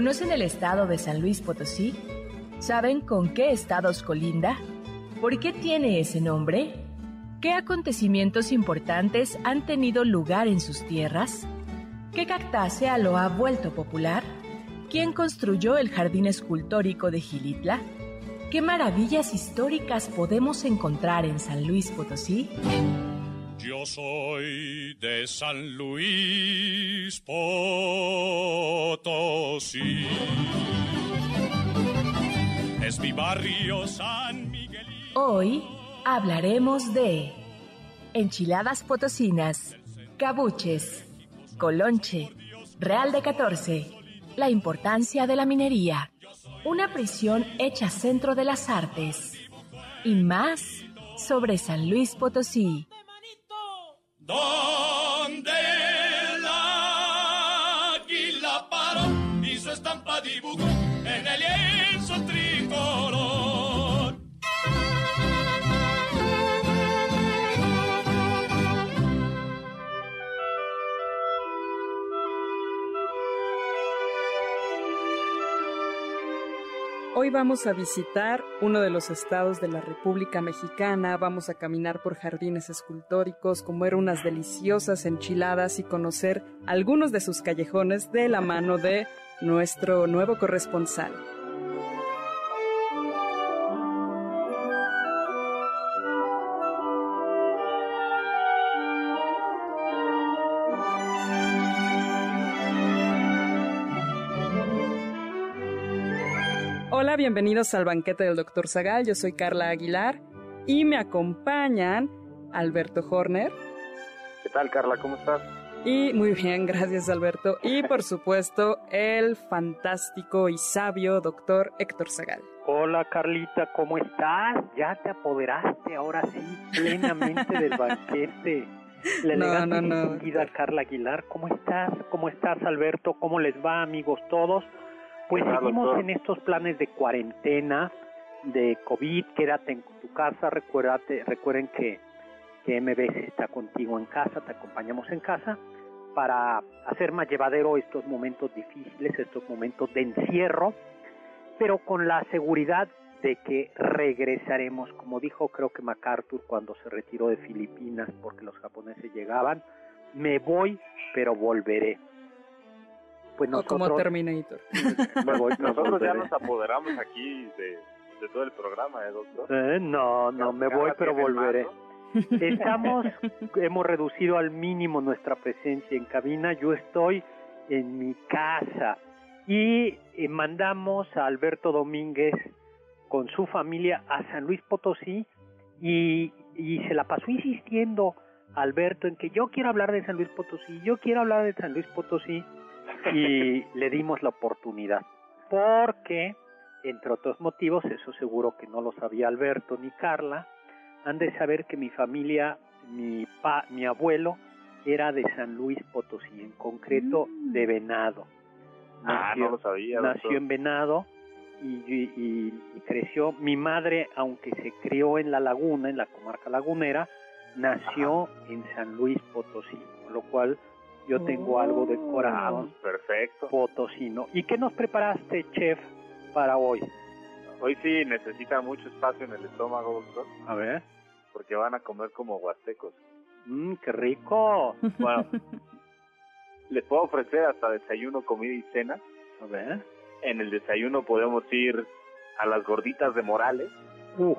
¿Conocen el estado de San Luis Potosí? ¿Saben con qué estados colinda? ¿Por qué tiene ese nombre? ¿Qué acontecimientos importantes han tenido lugar en sus tierras? ¿Qué cactácea lo ha vuelto popular? ¿Quién construyó el jardín escultórico de Gilitla? ¿Qué maravillas históricas podemos encontrar en San Luis Potosí? Yo soy de San Luis Potosí. Es mi barrio San Miguel. Hoy hablaremos de enchiladas potosinas, cabuches, colonche, real de 14, la importancia de la minería, una prisión hecha centro de las artes y más sobre San Luis Potosí donde Hoy vamos a visitar uno de los estados de la República Mexicana, vamos a caminar por jardines escultóricos, comer unas deliciosas enchiladas y conocer algunos de sus callejones de la mano de nuestro nuevo corresponsal. Hola, bienvenidos al banquete del Dr. Zagal. Yo soy Carla Aguilar y me acompañan Alberto Horner. ¿Qué tal, Carla? ¿Cómo estás? Y muy bien, gracias, Alberto. Y por supuesto, el fantástico y sabio doctor Héctor Zagal. Hola, Carlita, ¿cómo estás? Ya te apoderaste ahora sí plenamente del banquete. La No, no, no. distinguida Carla Aguilar, ¿cómo estás? ¿Cómo estás, Alberto? ¿Cómo les va, amigos todos? Pues seguimos doctor. en estos planes de cuarentena, de COVID, quédate en tu casa, recuérdate, recuerden que, que MBS está contigo en casa, te acompañamos en casa, para hacer más llevadero estos momentos difíciles, estos momentos de encierro, pero con la seguridad de que regresaremos, como dijo creo que MacArthur cuando se retiró de Filipinas porque los japoneses llegaban, me voy pero volveré. Pues O como nosotros Terminator. Nosotros ya nos apoderamos aquí de, de todo el programa, ¿eh, doctor? Eh, no, no, me voy pero volveré. Estamos, hemos reducido al mínimo nuestra presencia en cabina. Yo estoy en mi casa y eh, mandamos a Alberto Domínguez con su familia a San Luis Potosí y, y se la pasó insistiendo Alberto en que yo quiero hablar de San Luis Potosí, yo quiero hablar de San Luis Potosí y le dimos la oportunidad porque entre otros motivos, eso seguro que no lo sabía Alberto ni Carla, han de saber que mi familia, mi, pa, mi abuelo era de San Luis Potosí, en concreto Mm. de Venado. Ah, no lo sabía, nació doctor. en Venado y, y- y creció. Mi madre, aunque se crió en la laguna, en la comarca lagunera, nació en San Luis Potosí, con lo cual yo tengo algo de corazón Perfecto. potosino. ¿Y qué nos preparaste, chef, para hoy? Hoy sí necesita mucho espacio en el estómago, doctor, A ver. porque van a comer como huastecos. Mmm, qué rico. Bueno, les puedo ofrecer hasta desayuno, comida y cena. A ver. En el desayuno podemos ir a las gorditas de Morales, Uh,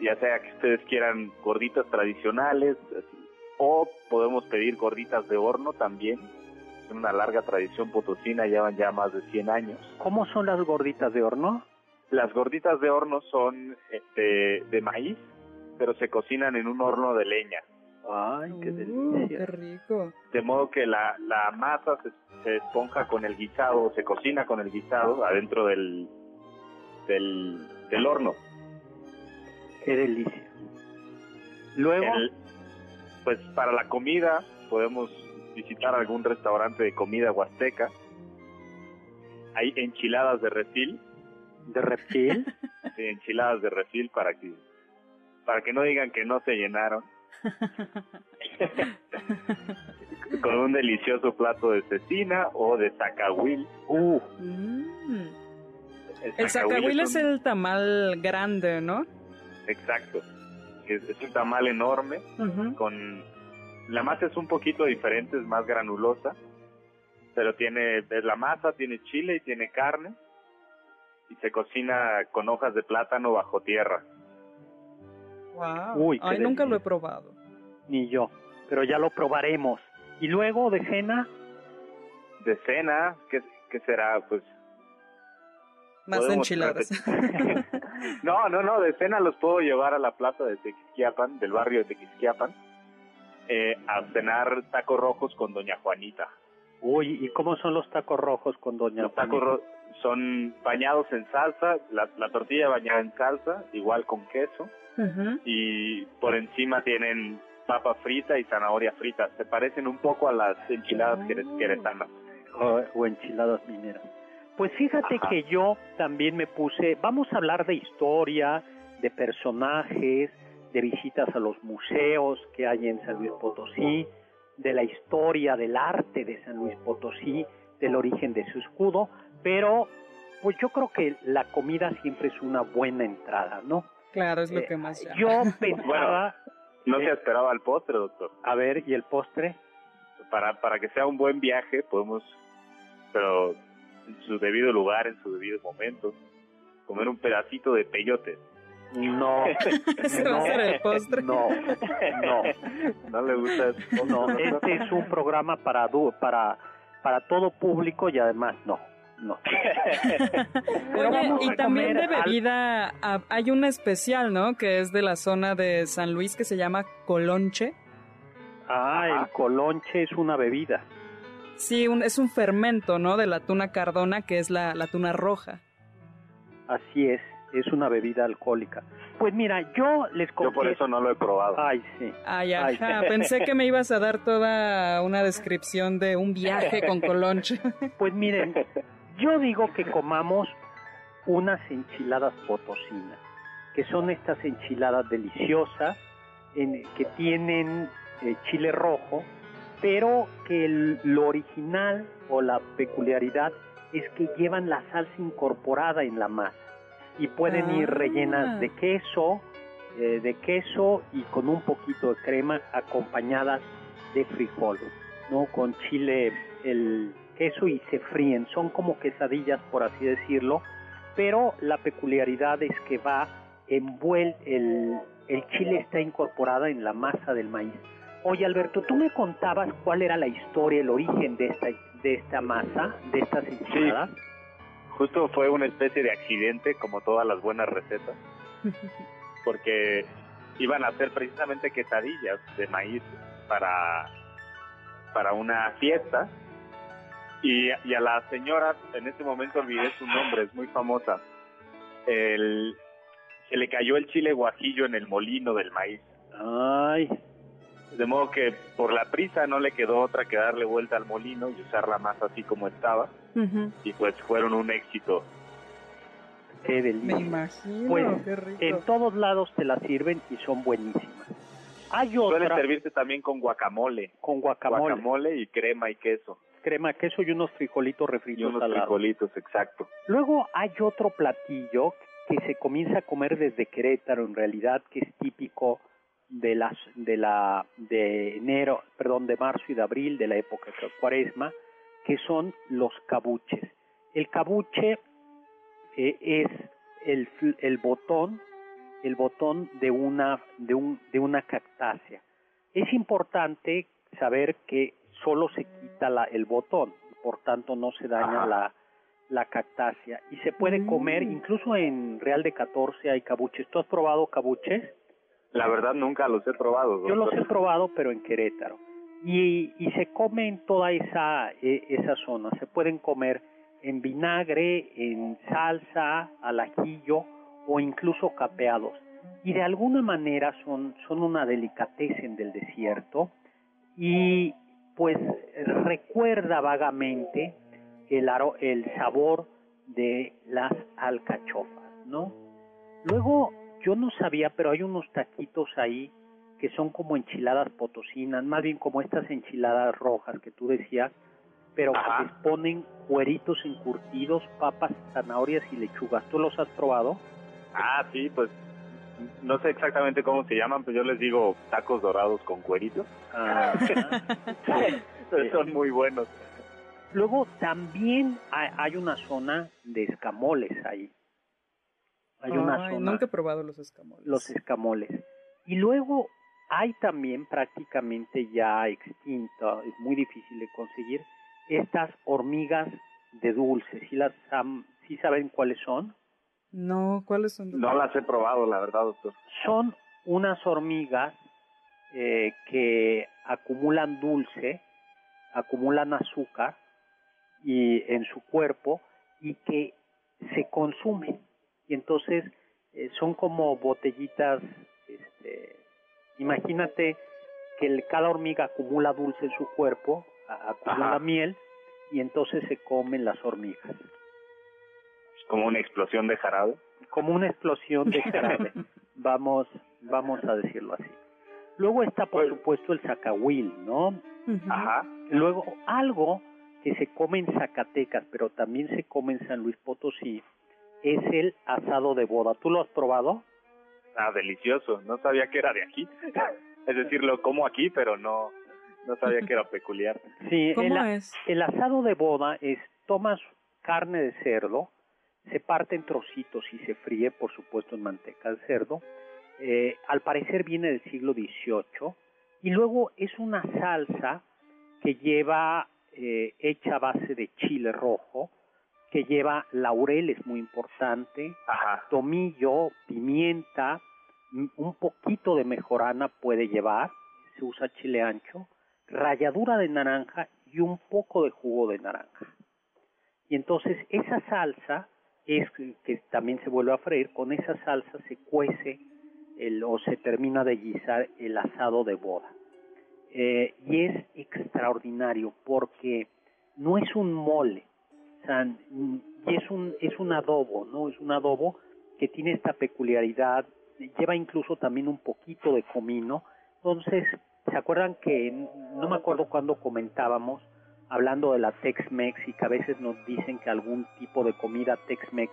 ya sea que ustedes quieran gorditas tradicionales así, o podemos pedir gorditas de horno también. Es una larga tradición potosina, llevan ya más de 100 años. ¿Cómo son las gorditas de horno? Las gorditas de horno son este, de maíz, pero se cocinan en un horno de leña. Ay, qué Uh, delicia. qué rico. De modo que la, la masa se, se esponja con el guisado, se cocina con el guisado adentro del, del, del horno. Qué delicia. Luego, El- pues para la comida podemos visitar algún restaurante de comida huasteca. Hay enchiladas de refil, de reptil. sí, enchiladas de refil para que para que no digan que no se llenaron. Con un delicioso plato de cecina o de zacahuil. Uh, Mm. El zacahuil es un- el tamal grande, ¿no? Exacto. Es, es un tamal enorme con la masa es un poquito diferente, es más granulosa, pero tiene es la masa, tiene chile y tiene carne y se cocina con hojas de plátano bajo tierra. Wow. Uy, Ay, nunca lo he probado. ni yo. Pero ya lo probaremos. Y luego de cena, De cena, ¿qué, qué será? Pues Más enchiladas. no, no, no, de cena los puedo llevar a la plaza de Tequisquiapan, del barrio de Tequisquiapan, eh, a cenar tacos rojos con doña Juanita. uy, ¿y cómo son los tacos rojos con doña Los tacos Juanita? ro- son bañados en salsa, la, la tortilla bañada en salsa, igual con queso, y por encima tienen papa frita y zanahoria frita. Se parecen un poco a las enchiladas quere- Oh. queretanas. o, o enchiladas mineras. Pues fíjate Ajá. que yo también me puse, vamos a hablar de historia, de personajes, de visitas a los museos que hay en San Luis Potosí, de la historia del arte de San Luis Potosí, del origen de su escudo, pero pues yo creo que la comida siempre es una buena entrada, ¿no? Claro, es lo Eh, que más. Yo pensaba, No Eh. se esperaba el postre, doctor. a ver, ¿y el postre? Para, para que sea un buen viaje, podemos, pero en su debido lugar, en su debido momento, comer un pedacito de peyote. No, Ese va a ser el postre. no, no. ¿No le gusta eso? No, este es un programa para para para todo público y además no, no. Oye, y también de al- bebida hay una especial, ¿no? Que es de la zona de San Luis que se llama colonche. Ah, Ajá. el colonche es una bebida. Sí, un- es un fermento, ¿no? De la tuna cardona, que es la, la tuna roja. Así es, es una bebida alcohólica. Pues mira, yo les Yo por confieso- eso no lo he probado. Ay, sí. Ay, Ay. ajá, pensé que me ibas a dar toda una descripción de un viaje con colonche. Pues miren, yo digo que comamos unas enchiladas potosinas, que son estas enchiladas deliciosas, en, que tienen eh, chile rojo, pero que el- lo original o la peculiaridad es que llevan la salsa incorporada en la masa y pueden ir Ah. rellenas de queso, eh, de queso y con un poquito de crema acompañadas de frijol, ¿no? Con chile, el queso y se fríen. Son como quesadillas, por así decirlo, pero la peculiaridad es que va envuel el, el chile está incorporada en la masa del maíz. Oye Alberto, tú me contabas cuál era la historia, el origen de esta de esta masa, de estas enchiladas. Justo fue una especie de accidente, como todas las buenas recetas, porque iban a hacer precisamente quesadillas de maíz para, para una fiesta. Y, y a la señora, en ese momento olvidé su nombre, es muy famosa, el, se le cayó el chile guajillo en el molino del maíz. Ay, De modo que por la prisa no le quedó otra que darle vuelta al molino y usar la masa así como estaba. Y pues fueron un éxito. qué delicia. Me imagino, Pues qué rico. en todos lados te la sirven y son buenísimas. Hay Suele otra servirse también con guacamole. con guacamole, Guacamole y crema y queso. crema, queso y unos frijolitos Y refritos unos al lado. frijolitos, exacto. Luego hay otro platillo que se comienza a comer desde Querétaro, en realidad, que es típico de las de la de enero, perdón, de marzo y de abril de la época de Cuaresma, que son los cabuches. El cabuche eh, es el, el botón, el botón de una de un de una cactácea. Es importante saber que solo se quita la- el botón, por tanto no se daña la la cactácea y se puede comer, Mm. incluso en Real de 14 hay cabuches. ¿Tú has probado cabuches? La verdad nunca los he probado. Yo los he probado, pero en Querétaro. Y, y se come en toda esa, e- esa zona. Se pueden comer en vinagre, en salsa, al ajillo o incluso capeados. Y de alguna manera son, son una delicatessen del desierto y pues recuerda vagamente el, aro- el sabor de las alcachofas, ¿no? Luego, yo no sabía, pero hay unos taquitos ahí que son como enchiladas potosinas, más bien como estas enchiladas rojas que tú decías, pero que les ponen cueritos encurtidos, papas, zanahorias y lechugas. ¿Tú los has probado? Ah, sí, pues no sé exactamente cómo se llaman, pero yo les digo tacos dorados con cueritos. Ah, Son muy buenos. Luego también hay una zona de escamoles ahí. Hay una Ay, zona. Nunca he probado los escamoles. los escamoles. Y luego hay también prácticamente ya extinta, es muy difícil de conseguir, estas hormigas de dulce. ¿Sí, las sí saben cuáles son? No, ¿cuáles son? No las he probado, la verdad, doctor. Son unas hormigas eh, que acumulan dulce, acumulan azúcar y en su cuerpo y que se consumen. Y entonces eh, son como botellitas, este, imagínate que el- cada hormiga acumula dulce en su cuerpo, a- acumula Ajá. miel y entonces se comen las hormigas. Como una explosión de jarabe. como una explosión de jarabe. vamos, vamos a decirlo así. Luego está, por supuesto, el zacahuil, ¿no? Ajá. Luego, algo que se come en Zacatecas, pero también se come en San Luis Potosí, es el asado de boda. ¿Tú lo has probado? Ah, delicioso. No sabía que era de aquí. es decir, lo como aquí, pero no, no sabía que era peculiar. Sí, ¿Cómo el, es? el asado de boda es, tomas carne de cerdo, se parte en trocitos y se fríe, por supuesto, en manteca de cerdo. Eh, al parecer viene del siglo XVIII. Y luego es una salsa que lleva, eh, hecha a base de chile rojo, que lleva laurel, es muy importante, Ajá. tomillo, pimienta, un poquito de mejorana puede llevar, se usa chile ancho, ralladura de naranja y un poco de jugo de naranja. Y entonces esa salsa es que que también se vuelve a freír, con esa salsa se cuece el, o se termina de guisar el asado de boda. Eh, y es extraordinario porque no es un mole, mm, y es un, es un adobo, ¿no? Es un adobo que tiene esta peculiaridad, lleva incluso también un poquito de comino. Entonces, ¿se acuerdan que no me acuerdo cuando comentábamos hablando de la Tex-Mex y que a veces nos dicen que algún tipo de comida Tex-Mex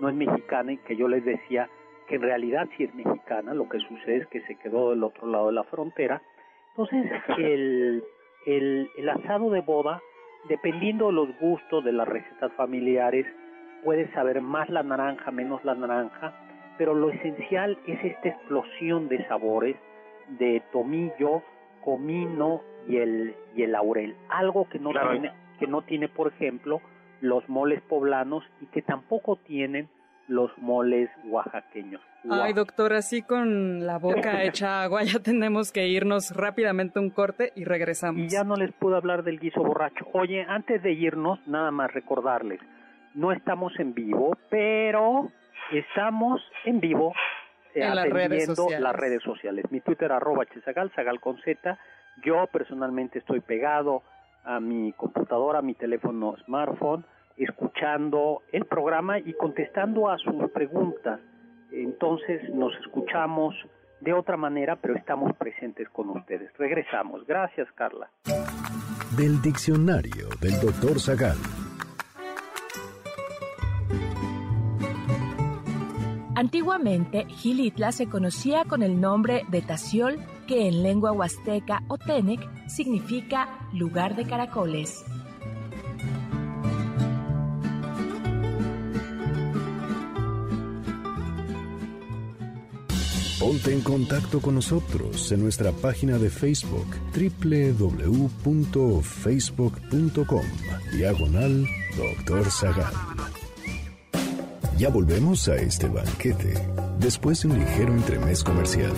no es mexicana y que yo les decía que en realidad sí es mexicana, lo que sucede es que se quedó del otro lado de la frontera. Entonces, el, el asado de boda, dependiendo de los gustos de las recetas familiares, puede saber más la naranja, menos la naranja, pero lo esencial es esta explosión de sabores de tomillo, comino y el, y el laurel, algo que no Claro. tiene, que no tiene, por ejemplo, los moles poblanos y que tampoco tienen los moles oaxaqueños. Ay, doctor, así con la boca hecha agua, ya tenemos que irnos rápidamente un corte y regresamos. Y ya no les puedo hablar del guiso borracho. Oye, antes de irnos, nada más recordarles, no estamos en vivo, pero estamos en vivo eh, En las redes atendiendo sociales. las redes sociales. Mi Twitter arroba chesagal, sagal con Z. Yo personalmente estoy pegado a mi computadora, a mi teléfono smartphone escuchando el programa y contestando a sus preguntas. Entonces nos escuchamos de otra manera, pero estamos presentes con ustedes. Regresamos. Gracias, Carla. Del diccionario del doctor Zagal. Antiguamente, Gilitla se conocía con el nombre de Taciol, que en lengua huasteca o tenec significa lugar de caracoles. Ponte en contacto con nosotros en nuestra página de Facebook www.facebook.com Diagonal Doctor Zagal. Ya volvemos a este banquete después de un ligero entremés comercial.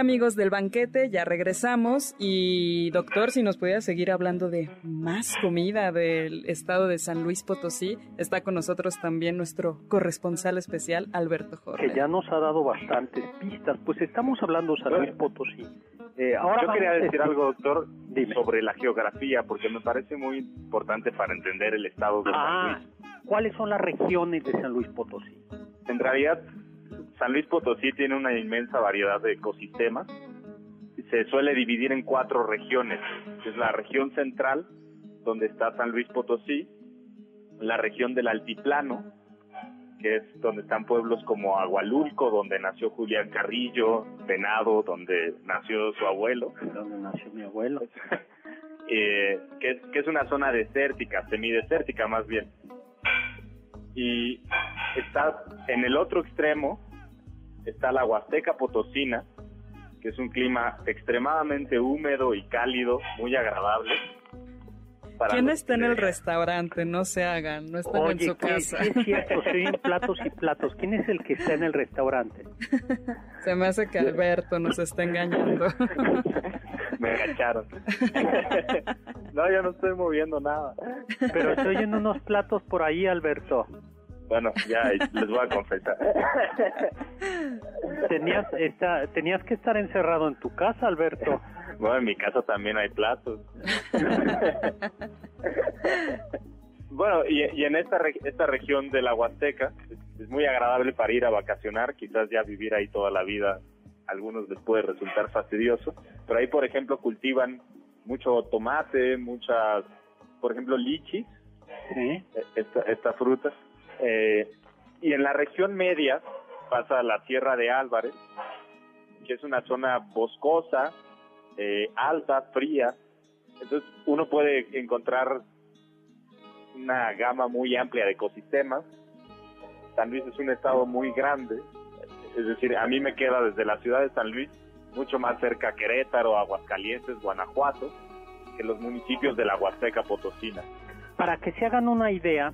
Hola amigos del banquete, ya regresamos y doctor, si nos pudiera seguir hablando de más comida del estado de San Luis Potosí, está con nosotros también nuestro corresponsal especial, Alberto Jorge. Que ya nos ha dado bastantes pistas, pues estamos hablando de San Luis Potosí. Eh, ahora Yo quería decir algo, doctor, sobre la geografía, porque me parece muy importante para entender el estado de San ah, Luis. ¿Cuáles son las regiones de San Luis Potosí? En realidad, San Luis Potosí tiene una inmensa variedad de ecosistemas. Se suele dividir en cuatro regiones. Es la región central, donde está San Luis Potosí, la región del altiplano, que es donde están pueblos como Agualulco, donde nació Julián Carrillo, Venado, donde nació su abuelo. Donde nació mi abuelo. eh, que, es, que es una zona desértica, semidesértica más bien. Y está en el otro extremo, está la Huasteca Potosina, que es un clima extremadamente húmedo y cálido, muy agradable. ¿Quién está en el restaurante? No se hagan, no están en su casa. es cierto, soy platos y platos. ¿Quién es el que está en el restaurante? se me hace que Alberto nos está engañando. me agacharon. no, yo no estoy moviendo nada. Pero estoy en unos platos por ahí, Alberto. Bueno, ya les voy a confesar. Tenías, esta, tenías que estar encerrado en tu casa, Alberto. Bueno, en mi casa también hay platos. bueno, y, y, en esta, esta región de la Huasteca es, muy agradable para ir a vacacionar, quizás ya vivir ahí toda la vida, a algunos les puede resultar fastidioso, pero ahí, por ejemplo, cultivan mucho tomate, muchas, por ejemplo, lichis, ¿Sí? esta, esta fruta eh, y en la región media pasa la Sierra de Álvarez, que es una zona boscosa, eh, alta, fría. Entonces uno puede encontrar una gama muy amplia de ecosistemas. San Luis es un estado muy grande, es decir, a mí me queda desde la ciudad de San Luis mucho más cerca Querétaro, Aguascalientes, Guanajuato, que los municipios de la Huasteca Potosina. Para que se hagan una idea,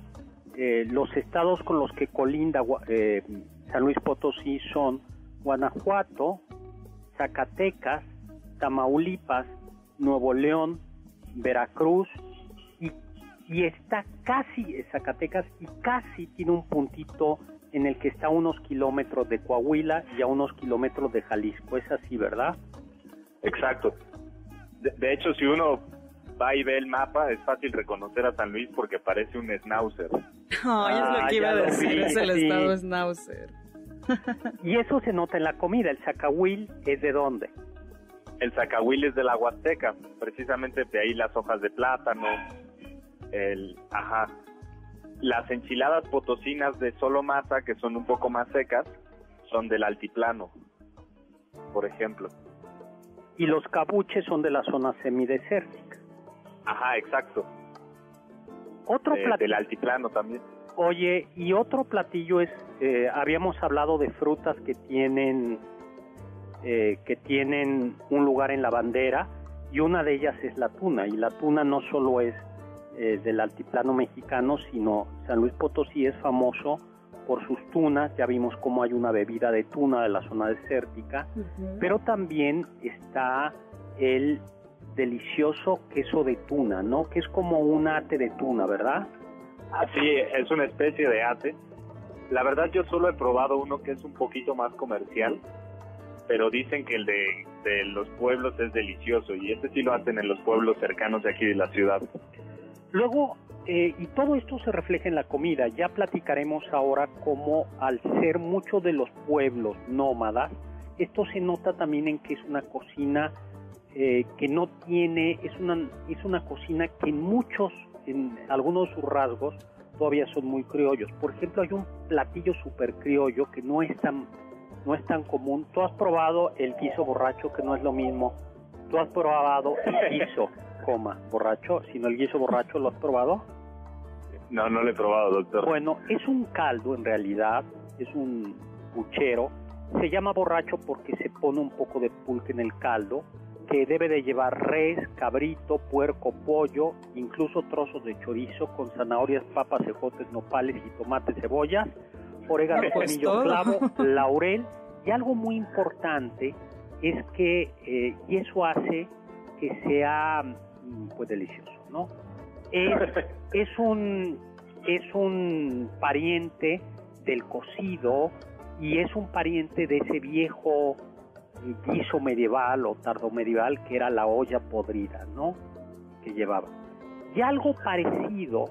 eh, los estados con los que colinda eh, San Luis Potosí son Guanajuato, Zacatecas, Tamaulipas, Nuevo León, Veracruz y, y está casi Zacatecas y casi tiene un puntito en el que está a unos kilómetros de Coahuila y a unos kilómetros de Jalisco. Es así, ¿verdad? Exacto. De, de hecho, si uno va y ve el mapa, es fácil reconocer a San Luis porque parece un schnauzer. Ay, es lo Ah, que iba a decir, vi, es el sí. estado Schnauzer. Y eso se nota en la comida. El zacahuil es de dónde? El zacahuil es de la Huasteca, precisamente de ahí las hojas de plátano, el, ajá, las enchiladas potosinas de solo masa, que son un poco más secas, son del altiplano, por ejemplo. Y los cabuches son de la zona semidesértica. Ajá, exacto. Otro de- platillo. del altiplano también. Oye, y otro platillo es, eh, habíamos hablado de frutas que tienen, eh, que tienen un lugar en la bandera y una de ellas es la tuna y la tuna no solo es eh, del altiplano mexicano, sino San Luis Potosí es famoso por sus tunas, ya vimos cómo hay una bebida de tuna de la zona desértica, pero también está el delicioso queso de tuna, ¿no? Que es como un ate de tuna, ¿verdad? Sí, es una especie de ate. La verdad yo solo he probado uno que es un poquito más comercial, pero dicen que el de, de los pueblos es delicioso y este sí lo hacen en los pueblos cercanos de aquí de la ciudad. Luego, eh, y todo esto se refleja en la comida. Ya platicaremos ahora cómo al ser muchos de los pueblos nómadas, esto se nota también en que es una cocina eh, que no tiene, es una, es una cocina que en muchos, en algunos de sus rasgos, todavía son muy criollos. Por ejemplo, hay un platillo súper criollo que no es tan no es tan común. Tú has probado el guiso borracho, que no es lo mismo. Tú has probado el guiso, coma, borracho, sino el guiso borracho, ¿lo has probado? No, no lo he probado, doctor. Bueno, es un caldo en realidad, es un puchero. Se llama borracho porque se pone un poco de pulque en el caldo, que debe de llevar res, cabrito, puerco, pollo, incluso trozos de chorizo con zanahorias, papas, ejotes, nopales y tomates, cebollas, orégano, Pues tomillo, clavo, laurel. Y algo muy importante es que, eh, y eso hace que sea mm, pues delicioso, ¿no? Es, es un es un pariente del cocido y es un pariente de ese viejo guiso medieval o tardomedieval que era la olla podrida, ¿no? Que llevaba. Y algo parecido,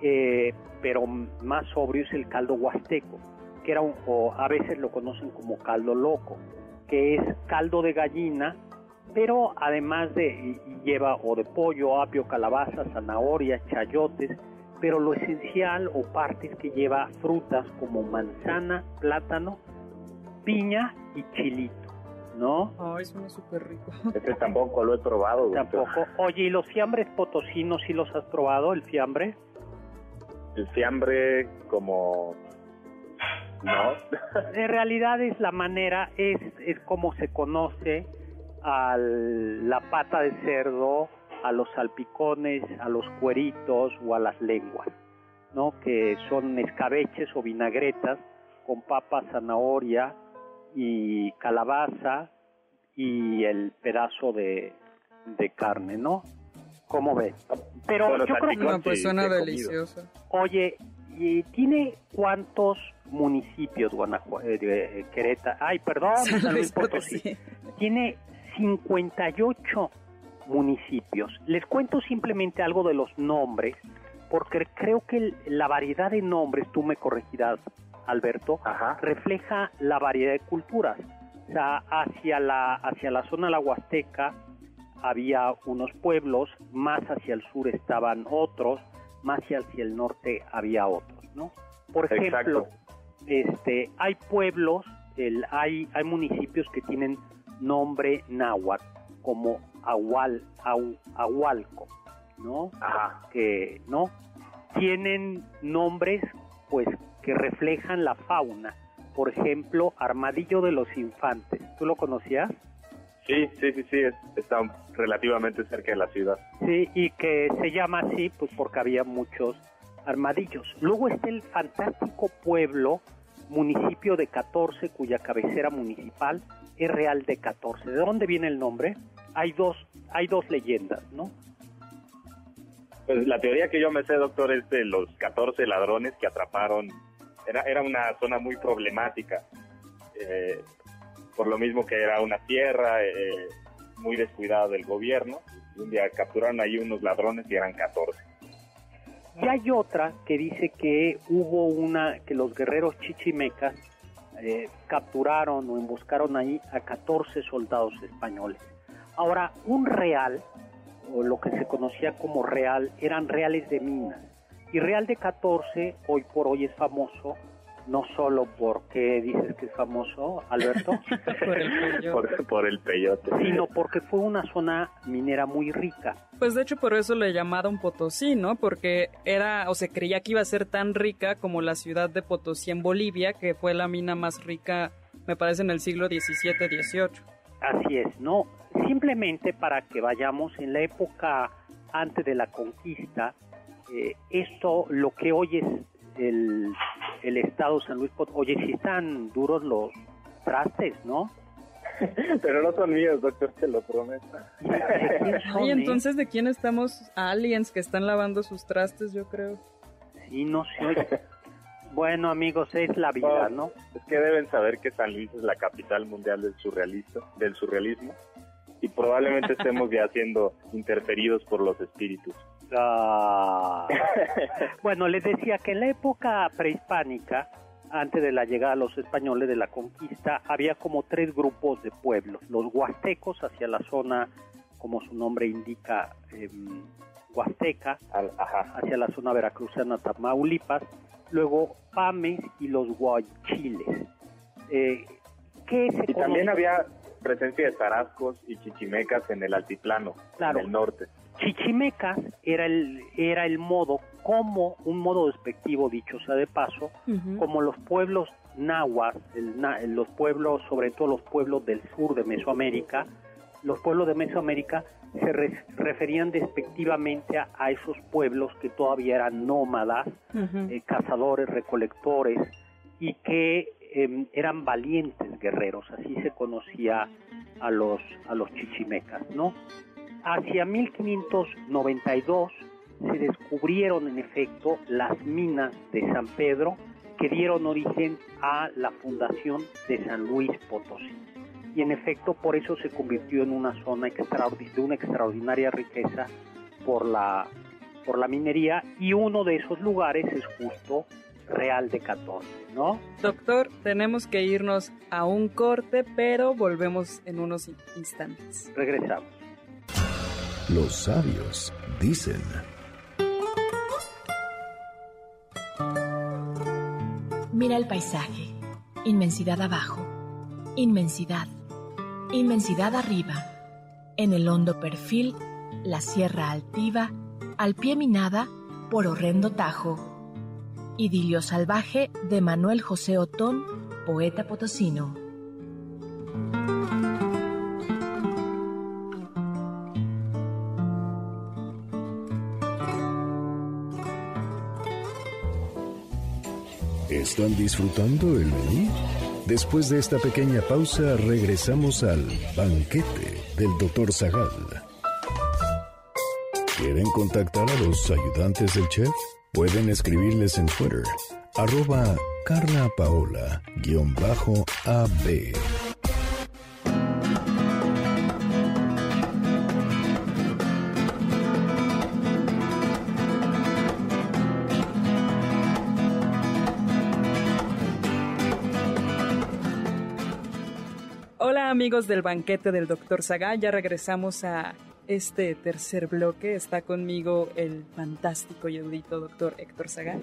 eh, pero más sobrio, es el caldo huasteco, que era un, o a veces lo conocen como caldo loco, que es caldo de gallina, pero además de lleva o de pollo, apio, calabaza, zanahoria, chayotes, pero lo esencial o partes que lleva frutas como manzana, plátano, piña y chilito, ¿no? Ay, suena súper rico. Este tampoco lo he probado, doctor. Tampoco. Oye, ¿y los fiambres potosinos sí los has probado, el fiambre? El fiambre como... No. En realidad es la manera, es, es como se conoce a la pata de cerdo, a los salpicones, a los cueritos o a las lenguas, ¿no? Que son escabeches o vinagretas con papa, zanahoria y calabaza y el pedazo de, de carne, ¿no? ¿Cómo ves? Pero Bueno, yo creo que. No, pues sí, suena sí delicioso. Oye, ¿y tiene cuántos municipios Guanajuato, Querétaro? Ay, perdón, San Luis Potosí. Potosí. Tiene 58 municipios. Les cuento simplemente algo de los nombres, porque creo que la variedad de nombres, tú me corregirás, Alberto, Ajá. refleja la variedad de culturas. O sea, hacia la, hacia la zona de la Huasteca había unos pueblos, más hacia el sur estaban otros, más hacia el norte había otros, ¿no? Por ejemplo, Exacto. este, hay pueblos, el, hay, hay municipios que tienen nombre náhuatl, como Ahual, Ahu- Ahualco, ¿no? Ajá. que no tienen nombres pues que reflejan la fauna por ejemplo armadillo de los infantes. Tú lo conocías Sí, sí, sí, sí, es- está relativamente cerca de la ciudad. sí y que se llama así pues porque había muchos armadillos. Luego está el fantástico pueblo municipio de 14 cuya cabecera municipal es Real de 14 de dónde viene el nombre hay dos hay dos leyendas no Pues la teoría que yo me sé, doctor, es de los 14 ladrones que atraparon. Era, era una zona muy problemática, eh, por lo mismo que era una tierra eh, muy descuidada del gobierno. Un día capturaron ahí unos ladrones y eran 14. Y hay otra que dice que hubo una, que los guerreros chichimecas eh, capturaron o emboscaron ahí a 14 soldados españoles. Ahora, un real, o lo que se conocía como real, eran reales de minas. Y Real de 14 hoy por hoy es famoso, no solo porque dices que es famoso, Alberto, Por el. Por, por el peyote. sino porque fue una zona minera muy rica. Pues de hecho por eso le llamaron Potosí, ¿no? Porque era o se creía que iba a ser tan rica como la ciudad de Potosí en Bolivia, que fue la mina más rica, me parece, en el siglo XVII-XVIII. Así es, no, simplemente para que vayamos en la época antes de la conquista, eh, esto, lo que hoy es el, el estado San Luis Potosí, oye, si están duros los trastes, ¿no? Pero no son míos, doctor, te lo prometo. ¿Y entonces, ¿de quién estamos? Aliens que están lavando sus trastes, yo creo. Sí, no se oye. Bueno, amigos, es la vida, ¿no? Es que deben saber que San Luis es la capital mundial del surrealismo, del surrealismo y probablemente estemos ya siendo interferidos por los espíritus. Ah. bueno, les decía que en la época prehispánica, antes de la llegada de los españoles de la conquista, había como tres grupos de pueblos. Los huastecos hacia la zona, como su nombre indica, em, huasteca, hacia la zona veracruzana Tamaulipas, luego Pames y los Guachiles. Eh, ¿qué se y también había presencia de tarascos y chichimecas en el altiplano, en el norte. Chichimecas era el, era el modo, como un modo despectivo, dicho sea de paso, como los pueblos nahuas, los pueblos, sobre todo los pueblos del sur de Mesoamérica, los pueblos de Mesoamérica se referían despectivamente a, esos pueblos que todavía eran nómadas, eh, cazadores, recolectores, y que em, eran valientes guerreros, así se conocía a los, a los chichimecas, ¿no? Hacia 1592 se descubrieron en efecto las minas de San Pedro que dieron origen a la fundación de San Luis Potosí. Y en efecto por eso se convirtió en una zona de una extraordinaria riqueza por la, por la minería y uno de esos lugares es justo Real de 14, ¿no? Doctor, tenemos que irnos a un corte, pero volvemos en unos instantes. Regresamos. Los sabios dicen. Mira el paisaje. Inmensidad abajo. Inmensidad. Inmensidad arriba. En el hondo perfil, la sierra altiva, al pie minada por horrendo tajo Idilio salvaje de Manuel José Otón, poeta potosino. ¿Están disfrutando el menú? Después de esta pequeña pausa, regresamos al banquete del Dr. Zagal. ¿Quieren contactar a los ayudantes del chef? Pueden escribirles en Twitter, arroba Carla Paola, guion bajo AB. Hola amigos del banquete del Dr. Saga, ya regresamos a este tercer bloque. Está conmigo el fantástico y erudito doctor Héctor Zagal.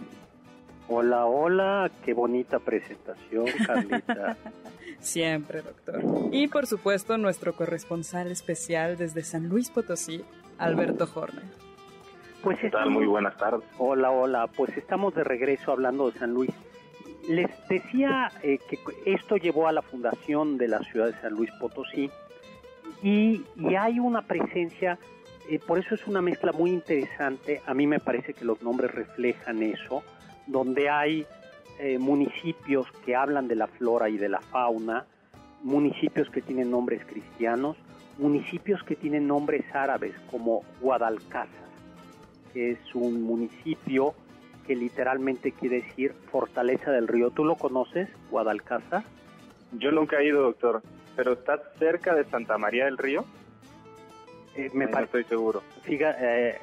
Hola, hola, qué bonita presentación, Carlita. Siempre, doctor. Y por supuesto, nuestro corresponsal especial desde San Luis Potosí, Alberto Horner. Pues ¿Qué tal? Muy buenas tardes. Hola, hola. Pues estamos de regreso hablando de San Luis. Les decía eh, que esto llevó a la fundación de la ciudad de San Luis Potosí y, hay una presencia, eh, por eso es una mezcla muy interesante, a mí me parece que los nombres reflejan eso, donde hay eh, municipios que hablan de la flora y de la fauna, municipios que tienen nombres cristianos, municipios que tienen nombres árabes como Guadalcázar, que es un municipio que literalmente quiere decir fortaleza del río. ¿Tú lo conoces, Guadalcázar? Yo nunca he ido, doctor pero está cerca de Santa María del Río. Eh, me parece, estoy seguro. Fíjate, eh,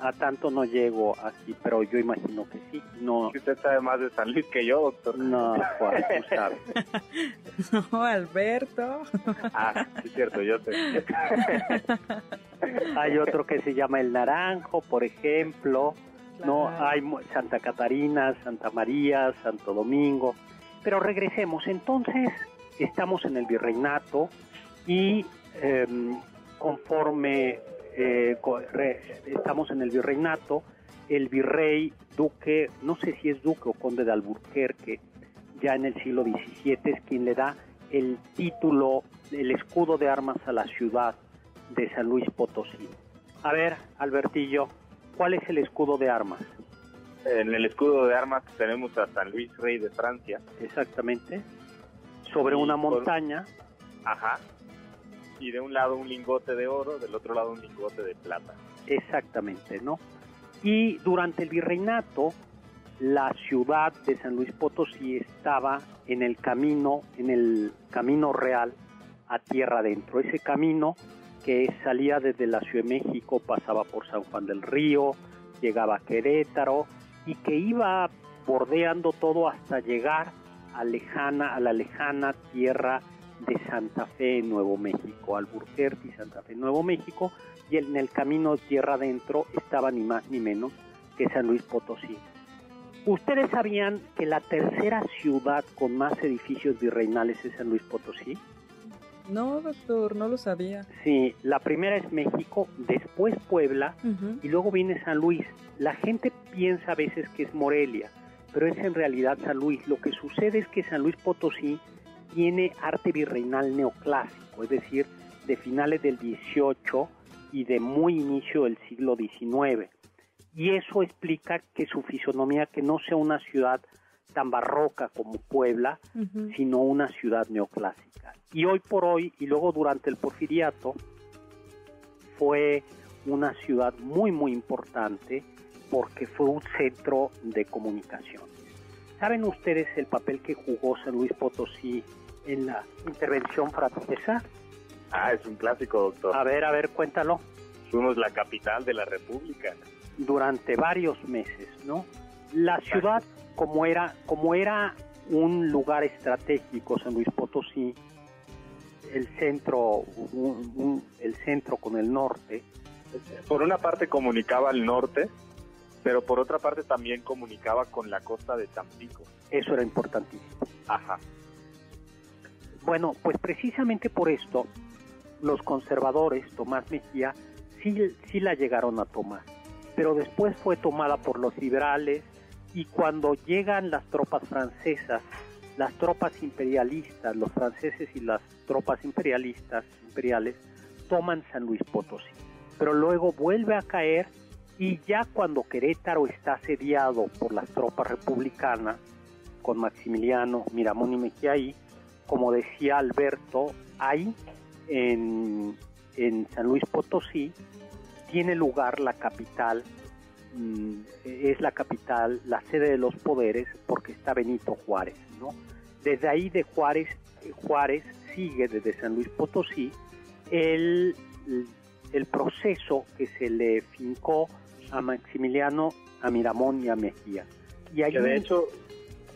a tanto no llego aquí, pero yo imagino que sí. No. usted sabe más de San Luis que yo, doctor. No, Juan, tú sabes. no, Alberto. ah, sí es cierto, yo sé. hay otro que se llama El Naranjo, por ejemplo. No, hay Santa Catarina, Santa María, Santo Domingo. Pero regresemos. Entonces, estamos en el virreinato y em, conforme eh, estamos en el virreinato, el virrey duque, no sé si es duque o conde de Alburquerque, ya en el siglo XVII es quien le da el título, el escudo de armas a la ciudad de San Luis Potosí. A ver, Albertillo, ¿cuál es el escudo de armas? En el escudo de armas tenemos a San Luis, rey de Francia. Exactamente sobre una montaña. Ajá. Y de un lado un lingote de oro, del otro lado un lingote de plata. Exactamente, ¿no? Y durante el virreinato la ciudad de San Luis Potosí estaba en el camino, en el camino real a tierra adentro. Ese camino que salía desde la Ciudad de México, pasaba por San Juan del Río, llegaba a Querétaro y que iba bordeando todo hasta llegar a, lejana, a la lejana tierra de Santa Fe, Nuevo México, Alburquerque y Santa Fe, Nuevo México, y en el camino tierra adentro estaba ni más ni menos que San Luis Potosí. ¿Ustedes sabían que la tercera ciudad con más edificios virreinales es San Luis Potosí? No, doctor, no lo sabía. Sí, la primera es México, después Puebla y luego viene San Luis. La gente piensa a veces que es Morelia, pero es en realidad San Luis. Lo que sucede es que San Luis Potosí tiene arte virreinal neoclásico, es decir, de finales del 18 y de muy inicio del siglo XIX. Y eso explica que su fisonomía, que no sea una ciudad tan barroca como Puebla, sino una ciudad neoclásica. Y hoy por hoy, y luego durante el porfiriato, fue una ciudad muy, muy importante porque fue un centro de comunicación. ¿Saben ustedes el papel que jugó San Luis Potosí en la intervención francesa? Ah, es un clásico, doctor. A ver, a ver, cuéntalo. Fuimos la capital de la República. Durante varios meses, ¿no? La ciudad, como era, como era un lugar estratégico, San Luis Potosí, el centro, el centro con el norte. Por una parte comunicaba al norte, pero por otra parte también comunicaba con la costa de Tampico. Eso era importantísimo. Ajá. Bueno, pues precisamente por esto los conservadores, Tomás Mejía, sí, sí la llegaron a tomar, pero después fue tomada por los liberales y cuando llegan las tropas francesas, las tropas imperialistas, los franceses y las tropas imperialistas, imperiales, toman San Luis Potosí, pero luego vuelve a caer y ya cuando Querétaro está asediado por las tropas republicanas, con Maximiliano, Miramón y Mejía ahí, como decía Alberto, ahí en, San Luis Potosí tiene lugar la capital, mm, es la capital, la sede de los poderes, porque está Benito Juárez, ¿no? Desde ahí de Juárez, Juárez sigue desde San Luis Potosí el, el proceso que se le fincó a Maximiliano, a Miramón y a Mejía. Y que de hecho,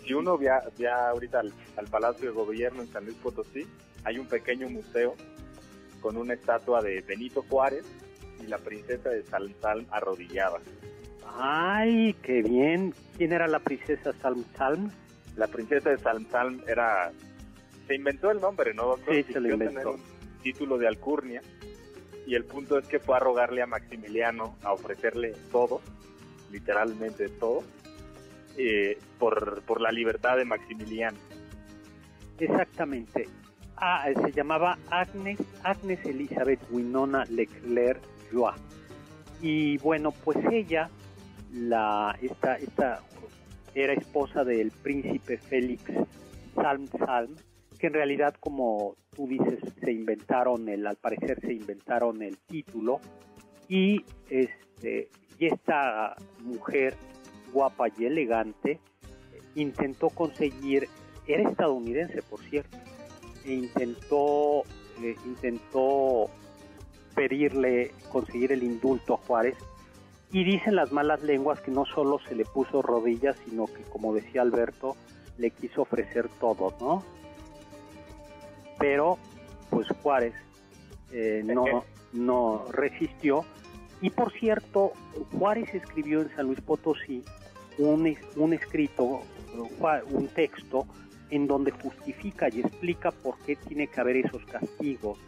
si uno vea, ahorita al, Palacio de Gobierno en San Luis Potosí, hay un pequeño museo con una estatua de Benito Juárez y la princesa de Salm Salm arrodillada. ¡Ay, qué bien! ¿Quién era la princesa Salm Salm? La princesa de Salm Salm era... Se inventó el nombre, ¿no, doctor? Sí, se lo inventó. Un título de alcurnia y el punto es que fue a rogarle a Maximiliano a ofrecerle todo, literalmente todo, eh, por, por la libertad de Maximiliano. Exactamente. Ah, se llamaba Agnes, Agnes Elizabeth Winona Leclerc Joie. Y bueno, pues ella, la, esta, esta era esposa del príncipe Félix Salm Salm, que en realidad, como tú dices, se inventaron el, al parecer se inventaron el título y este esta mujer guapa y elegante intentó conseguir, era estadounidense por cierto, e intentó eh, intentó pedirle conseguir el indulto a Juárez y dicen las malas lenguas que no solo se le puso rodillas, sino que como decía Alberto, le quiso ofrecer todo, ¿no? Pero pues Juárez eh, no, no resistió. Y por cierto, Juárez escribió en San Luis Potosí un, un escrito, un texto en donde justifica y explica por qué tiene que haber esos castigos,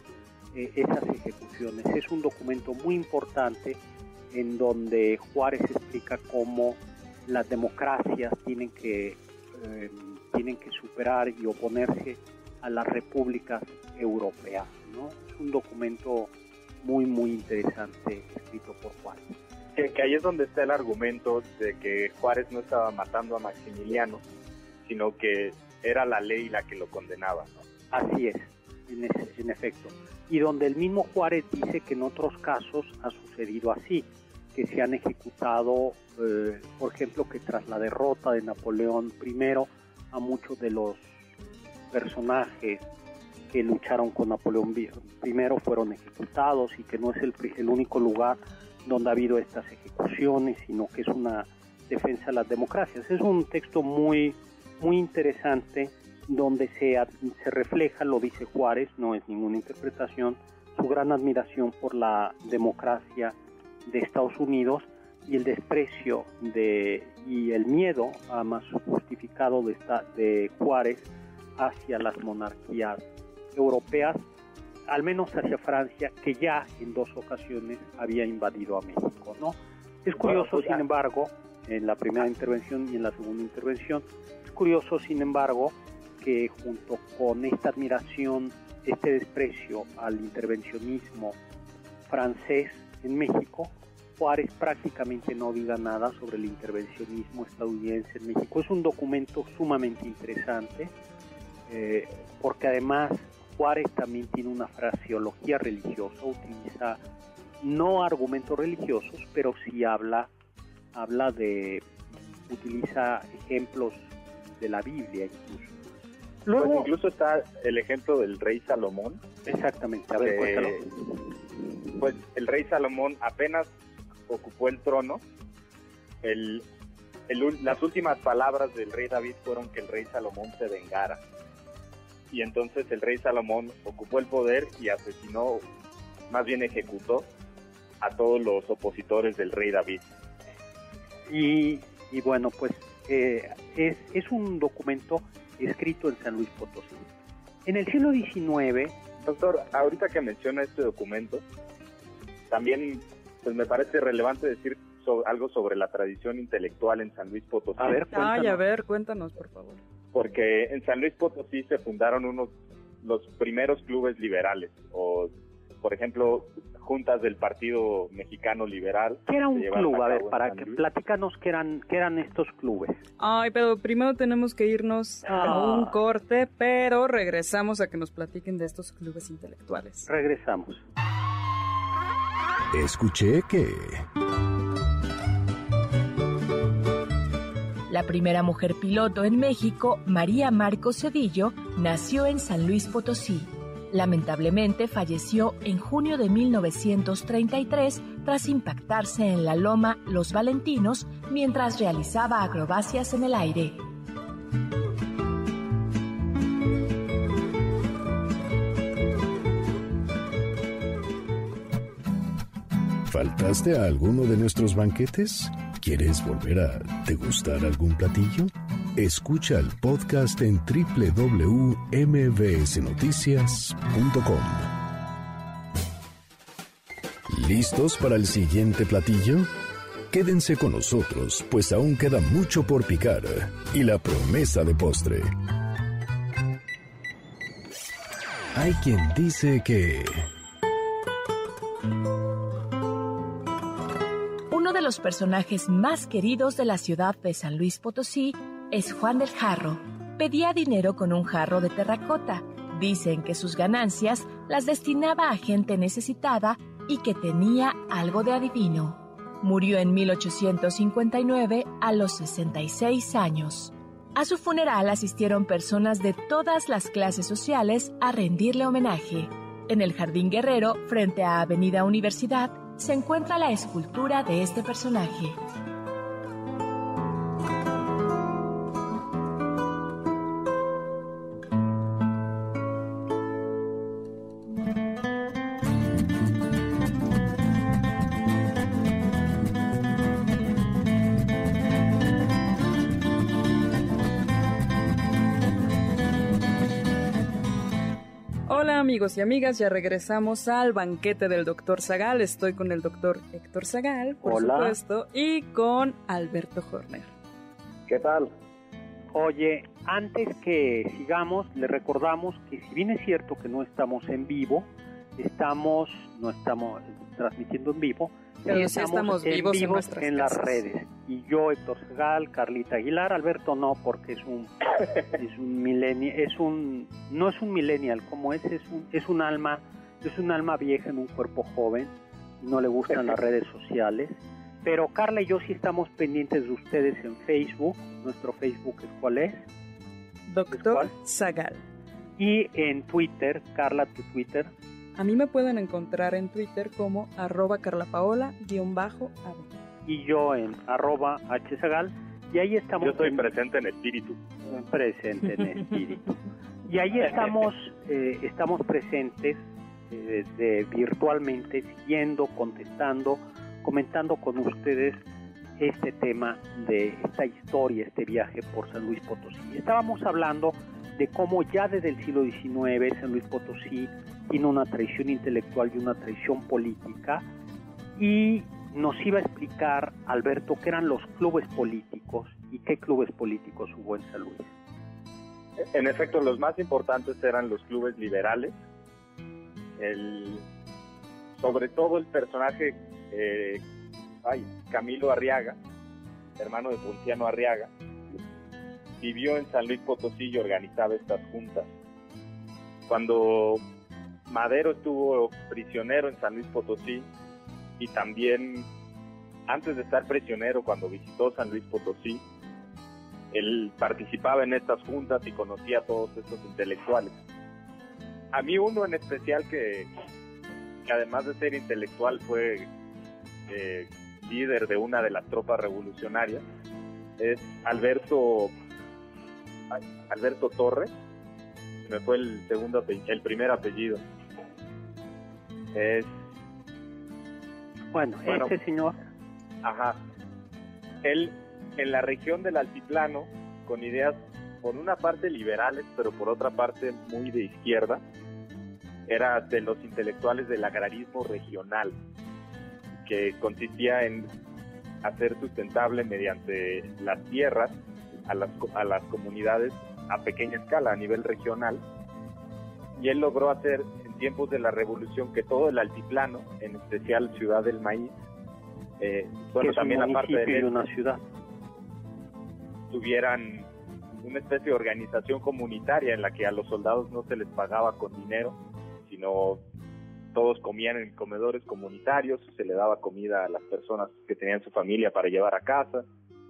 eh, esas ejecuciones. Es un documento muy importante en donde Juárez explica cómo las democracias tienen que, eh, tienen que superar y oponerse a las repúblicas europeas. ¿no? Es un documento muy, muy interesante escrito por Juárez. Que, ahí es donde está el argumento de que Juárez no estaba matando a Maximiliano, sino que era la ley la que lo condenaba. Así es, en, en efecto. Y donde el mismo Juárez dice que en otros casos ha sucedido así. que se han ejecutado, eh, por ejemplo, que tras la derrota de Napoleón I, a muchos de los personajes que lucharon con Napoleón I fueron ejecutados y que no es el, el único lugar donde ha habido estas ejecuciones, sino que es una defensa de las democracias. Es un texto muy, muy interesante donde se, se refleja, lo dice Juárez, no es ninguna interpretación, su gran admiración por la democracia de Estados Unidos y el desprecio de, y el miedo más justificado de, esta, de Juárez hacia las monarquías europeas, al menos hacia Francia, que ya en dos ocasiones había invadido a México. ¿no? Es curioso, pues sin embargo, en la primera intervención y en la segunda intervención, es curioso, sin embargo, que junto con esta admiración, este desprecio al intervencionismo francés en México, Juárez prácticamente no diga nada sobre el intervencionismo estadounidense en México. Es un documento sumamente interesante eh, porque además Juárez también tiene una fraseología religiosa, utiliza no argumentos religiosos, pero sí habla, habla de, utiliza ejemplos de la Biblia incluso. Luego, pues incluso está el ejemplo del rey Salomón. Exactamente, a ver, Pues el rey Salomón apenas ocupó el trono, el, las últimas palabras del rey David fueron que el rey Salomón se vengara. Y entonces el rey Salomón ocupó el poder y asesinó, más bien ejecutó a todos los opositores del rey David. Y, bueno, pues eh, es, es un documento escrito en San Luis Potosí. En el siglo XIX... Doctor, ahorita que menciona este documento, también pues me parece relevante decir algo sobre la tradición intelectual en San Luis Potosí. A ver, Ay, a ver, cuéntanos, por favor. Porque en San Luis Potosí se fundaron unos los primeros clubes liberales o por ejemplo, juntas del Partido Mexicano Liberal. ¿Qué era un club? A, ver, para que platícanos qué eran, qué eran estos clubes. Ay, pero primero tenemos que irnos a ah. un corte, pero regresamos a que nos platiquen de estos clubes intelectuales. Regresamos. Escuché que... La primera mujer piloto en México, María Marcos Cedillo, nació en San Luis Potosí. Lamentablemente falleció en junio de 1933 tras impactarse en la loma Los Valentinos mientras realizaba acrobacias en el aire. ¿Faltaste a alguno de nuestros banquetes? ¿Quieres volver a degustar algún platillo? Escucha el podcast en www.mbsnoticias.com. ¿Listos para el siguiente platillo? Quédense con nosotros, pues aún queda mucho por picar y la promesa de postre. Hay quien dice que... los personajes más queridos de la ciudad de San Luis Potosí es Juan del Jarro. Pedía dinero con un jarro de terracota. Dicen que sus ganancias las destinaba a gente necesitada y que tenía algo de adivino. Murió en 1859 a los 66 años. A su funeral asistieron personas de todas las clases sociales a rendirle homenaje. En el Jardín Guerrero, frente a Avenida Universidad, se encuentra la escultura de este personaje. Amigos y amigas, ya regresamos al banquete del doctor Zagal. Estoy con el doctor Héctor Zagal, por supuesto, y con Alberto Horner. ¿Qué tal? Oye, antes que sigamos, le recordamos que si bien es cierto que no estamos en vivo, estamos, no estamos transmitiendo en vivo, estamos, vivos, en, las redes. Y yo, Héctor Segal, Carlita Aguilar, Alberto no, porque es un es un millennial, es un no es un millennial, como es es un es un alma es un alma vieja en un cuerpo joven, no le gustan las redes sociales pero Carla y yo sí estamos pendientes de ustedes en Facebook. Nuestro Facebook es cuál es? Doctor Zagal. Y en Twitter, Carla, tu Twitter. A mí me pueden encontrar en Twitter como arroba carlapaola-ave. Y yo en arroba hzagal. Y ahí estamos. Yo estoy presente en espíritu. Presente en espíritu. y ahí estamos, eh, estamos presentes eh, virtualmente, siguiendo, contestando, comentando con ustedes este tema de esta historia, este viaje por San Luis Potosí. Estábamos hablando de cómo ya desde el siglo XIX San Luis Potosí tiene una traición intelectual y una traición política y nos iba a explicar Alberto qué eran los clubes políticos y qué clubes políticos hubo en San Luis. En efecto, los más importantes eran los clubes liberales. El, sobre todo el personaje eh, ay, Camilo Arriaga, hermano de Ponciano Arriaga, vivió en San Luis Potosí y organizaba estas juntas. Cuando Madero estuvo prisionero en San Luis Potosí y también antes de estar prisionero cuando visitó San Luis Potosí, él participaba en estas juntas y conocía a todos estos intelectuales. A mí uno en especial que, que además de ser intelectual fue eh, líder de una de las tropas revolucionarias, es Alberto Alberto Torres, me fue el segundo el primer apellido. Es bueno, ese señor. Ajá. Él en la región del altiplano con ideas por una parte liberales, pero por otra parte muy de izquierda, era de los intelectuales del agrarismo regional que consistía en hacer sustentable mediante las tierras a las, a las comunidades a pequeña escala, a nivel regional. Y él logró hacer en tiempos de la revolución que todo el altiplano, en especial Ciudad del Maíz, eh, bueno, también la parte de una ciudad, tuvieran una especie de organización comunitaria en la que a los soldados no se les pagaba con dinero, sino todos comían en comedores comunitarios, se le daba comida a las personas que tenían su familia para llevar a casa,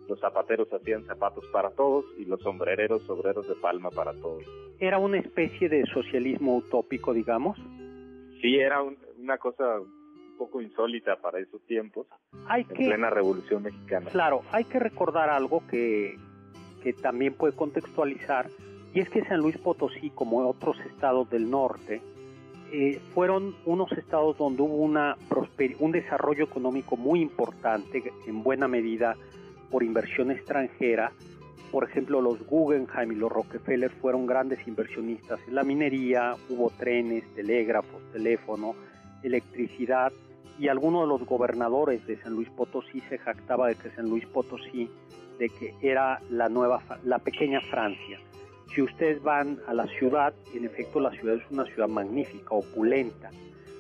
los zapateros hacían zapatos para todos y los sombrereros obreros de palma para todos. ¿Era una especie de socialismo utópico, digamos? Sí, era una cosa un poco insólita para esos tiempos, hay en plena Revolución Mexicana. Claro, hay que recordar algo que, que también puede contextualizar, y es que San Luis Potosí, como otros estados del norte, eh, fueron unos estados donde hubo una un desarrollo económico muy importante, en buena medida por inversión extranjera. Por ejemplo, los Guggenheim y los Rockefeller fueron grandes inversionistas en la minería, hubo trenes, telégrafos, teléfono, electricidad, y alguno de los gobernadores de San Luis Potosí se jactaba de que San Luis Potosí de que era la nueva la pequeña Francia. Si ustedes van a la ciudad, en efecto la ciudad es una ciudad magnífica, opulenta,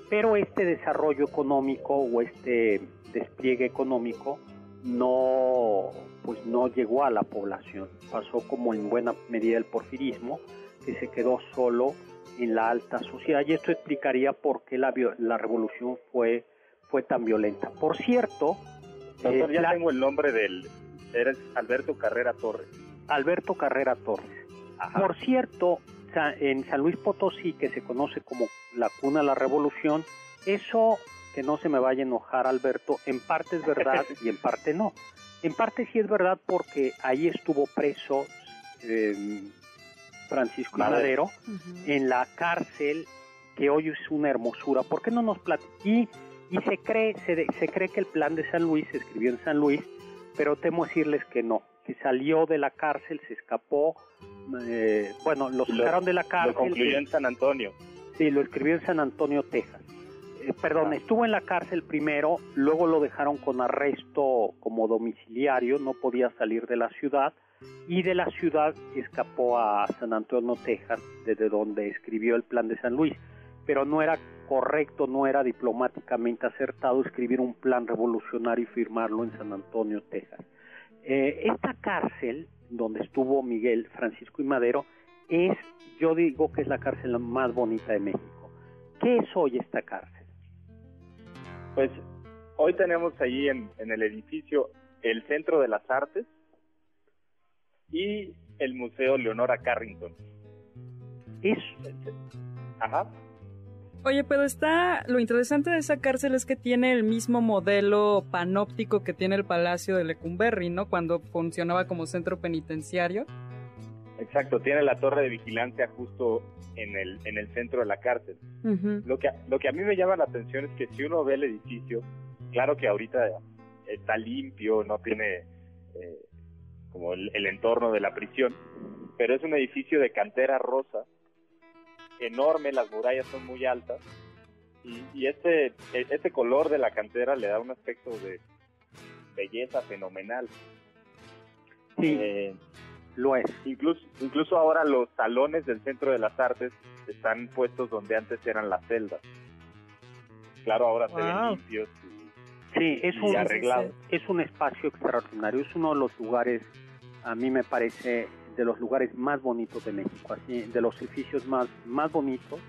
pero este desarrollo económico o este despliegue económico no, pues no llegó a la población. Pasó como en buena medida el porfirismo, que se quedó solo en la alta sociedad y esto explicaría por qué la, la revolución fue, fue tan violenta. Por cierto, Doctor, ya eh, tengo el nombre del, eres Alberto Carrera Torres. Alberto Carrera Torres. Por cierto, en San Luis Potosí, que se conoce como la cuna de la revolución, eso que no se me vaya a enojar Alberto, en parte es verdad y en parte no. En parte sí es verdad porque ahí estuvo preso em, Francisco Madero en la cárcel que hoy es una hermosura. ¿Por qué no nos y, y se cree se, se cree que el plan de San Luis se escribió en San Luis, pero temo decirles que no, que salió de la cárcel, se escapó, eh, bueno, lo sacaron de la cárcel. Lo concluyó en San Antonio. Sí, lo escribió en San Antonio, Texas. Eh, perdón, estuvo en la cárcel primero, luego lo dejaron con arresto como domiciliario, no podía salir de la ciudad y de la ciudad escapó a San Antonio, Texas, desde donde escribió el plan de San Luis. Pero no era correcto, no era diplomáticamente acertado escribir un plan revolucionario y firmarlo en San Antonio, Texas. Eh, esta cárcel donde estuvo Miguel, Francisco y Madero, es, yo digo que es la cárcel más bonita de México. ¿Qué es hoy esta cárcel? Pues Hoy tenemos ahí en, en el edificio el Centro de las Artes y el Museo Leonora Carrington. Es, Ajá. Oye, pero está. Lo interesante de esa cárcel es que tiene el mismo modelo panóptico que tiene el Palacio de Lecumberri, ¿no? Cuando funcionaba como centro penitenciario. Exacto, tiene la torre de vigilancia justo en el, en el centro de la cárcel. Lo que, lo que a mí me llama la atención es que si uno ve el edificio, claro que ahorita está limpio, no tiene eh, como el, el entorno de la prisión, pero es un edificio de cantera rosa, enorme, las murallas son muy altas, y, y este, e- este color de la cantera le da un aspecto de belleza fenomenal. sí, Eh, lo es. Incluso, incluso ahora los salones del Centro de las Artes están puestos donde antes eran las celdas. Claro, ahora se ven limpios y, Sí, es y un, arreglados. es un espacio extraordinario. Es uno de los lugares, a mí me parece, de los lugares más bonitos de México, así, de los edificios más, más bonitos.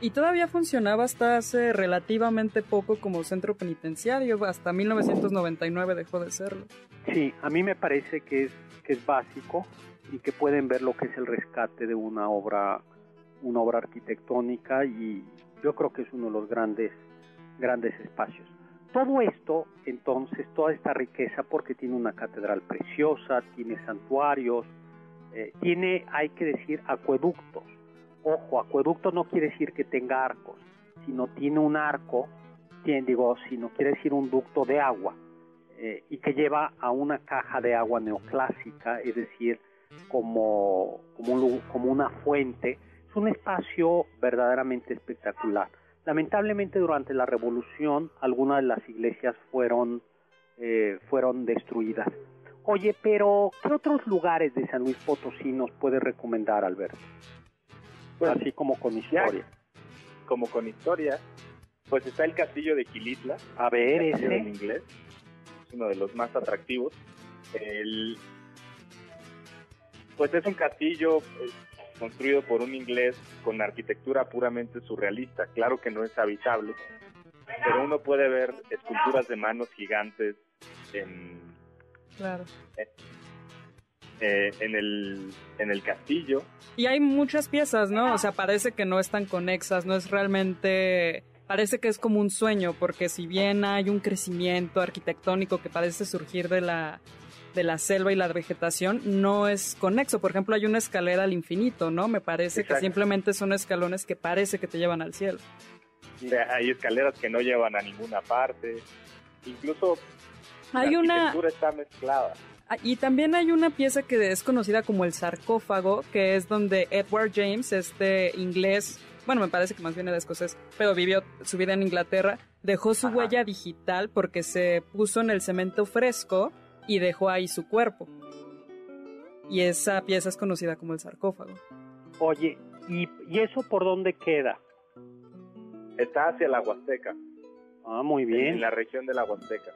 Y todavía funcionaba hasta hace relativamente poco como centro penitenciario. Hasta 1999 dejó de serlo. Sí, a mí me parece que es, que es básico y que pueden ver lo que es el rescate de una obra, una obra arquitectónica y yo creo que es uno de los grandes, grandes espacios. Todo esto, entonces, toda esta riqueza, porque tiene una catedral preciosa, tiene santuarios, eh, tiene, hay que decir, acueductos. Ojo, acueducto no quiere decir que tenga arcos, sino tiene un arco, tiene, digo, sino quiere decir un ducto de agua eh, y que lleva a una caja de agua neoclásica, es decir, como, como, un como una fuente. Es un espacio verdaderamente espectacular. Lamentablemente durante la revolución algunas de las iglesias fueron, eh, fueron destruidas. Oye, pero ¿qué otros lugares de San Luis Potosí nos puedes recomendar, Alberto? Pues, Así como con historia. como con historia, pues está el castillo de Quilitla, A ver, castillo en ese. inglés, es uno de los más atractivos. El, pues es un castillo eh, construido por un inglés con arquitectura puramente surrealista. Claro que no es habitable, pero uno puede ver esculturas de manos gigantes en, Claro. Eh, en, el, en el castillo. Y hay muchas piezas, ¿no? O sea, parece que no están conexas, no es realmente... Parece que es como un sueño, porque si bien hay un crecimiento arquitectónico que parece surgir de la, de la selva y la vegetación, no es conexo. Por ejemplo, hay una escalera al infinito, ¿no? Me parece Exacto. que simplemente son escalones que parece que te llevan al cielo. Hay escaleras que no llevan a ninguna parte. Incluso Hay la una... arquitectura está mezclada. Ah, Y también hay una pieza que es conocida como el sarcófago, que es donde Edward James, este inglés, bueno, me parece que más bien era escocés, pero vivió su vida en Inglaterra, dejó su Ajá. huella digital porque se puso en el cemento fresco y dejó ahí su cuerpo. Y esa pieza es conocida como el sarcófago. Oye, ¿y, ¿y eso por dónde queda? Está hacia la Huasteca, Ah, muy en bien. la región de la Huasteca.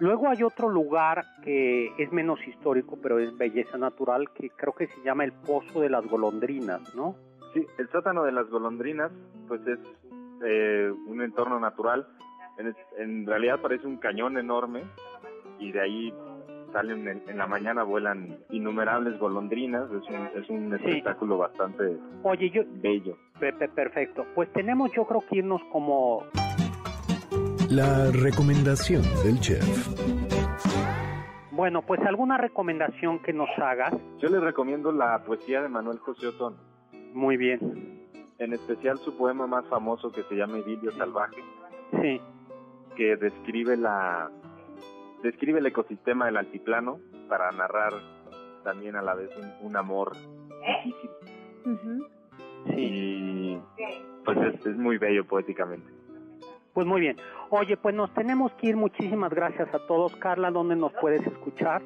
Luego hay otro lugar que es menos histórico, pero es belleza natural, que creo que se llama el Pozo de las Golondrinas, ¿no? Sí, el sótano de las golondrinas, pues es eh, un entorno natural. En, en realidad parece un cañón enorme y de ahí salen en, en la mañana vuelan innumerables golondrinas. Es un, es un Sí. espectáculo bastante Oye, yo, bello. pe- pe- perfecto. Pues tenemos, yo creo que irnos como La recomendación del chef. Bueno, pues alguna recomendación que nos hagas. Yo les recomiendo la poesía de Manuel José Otón, Muy bien. en especial su poema más famoso que se llama Idilio Salvaje, Sí. que describe la describe el ecosistema del altiplano para narrar también a la vez un, un amor difícil Sí. y pues es, es muy bello poéticamente. Pues muy bien. Oye, pues nos tenemos que ir. Muchísimas gracias a todos. Carla, ¿dónde nos puedes escuchar?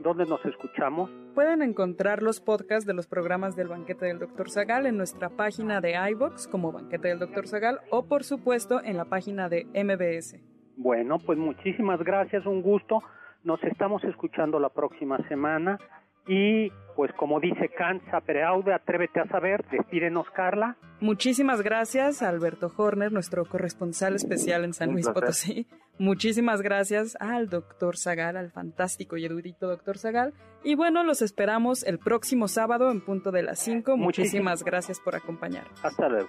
¿Dónde nos escuchamos? Pueden encontrar los podcasts de los programas del Banquete del Dr. Zagal en nuestra página de iVox como Banquete del Dr. Zagal o por supuesto en la página de MBS. Bueno, pues muchísimas gracias, un gusto. Nos estamos escuchando la próxima semana y pues como dice Cansa Pereaude, atrévete a saber, despídenos Carla. Muchísimas gracias a Alberto Horner, nuestro corresponsal especial en San Luis Potosí. Muchísimas gracias al doctor Zagal, al fantástico y erudito doctor Zagal. Y bueno, los esperamos el próximo sábado en punto de las 5. Muchísimas gracias por acompañar. Hasta luego.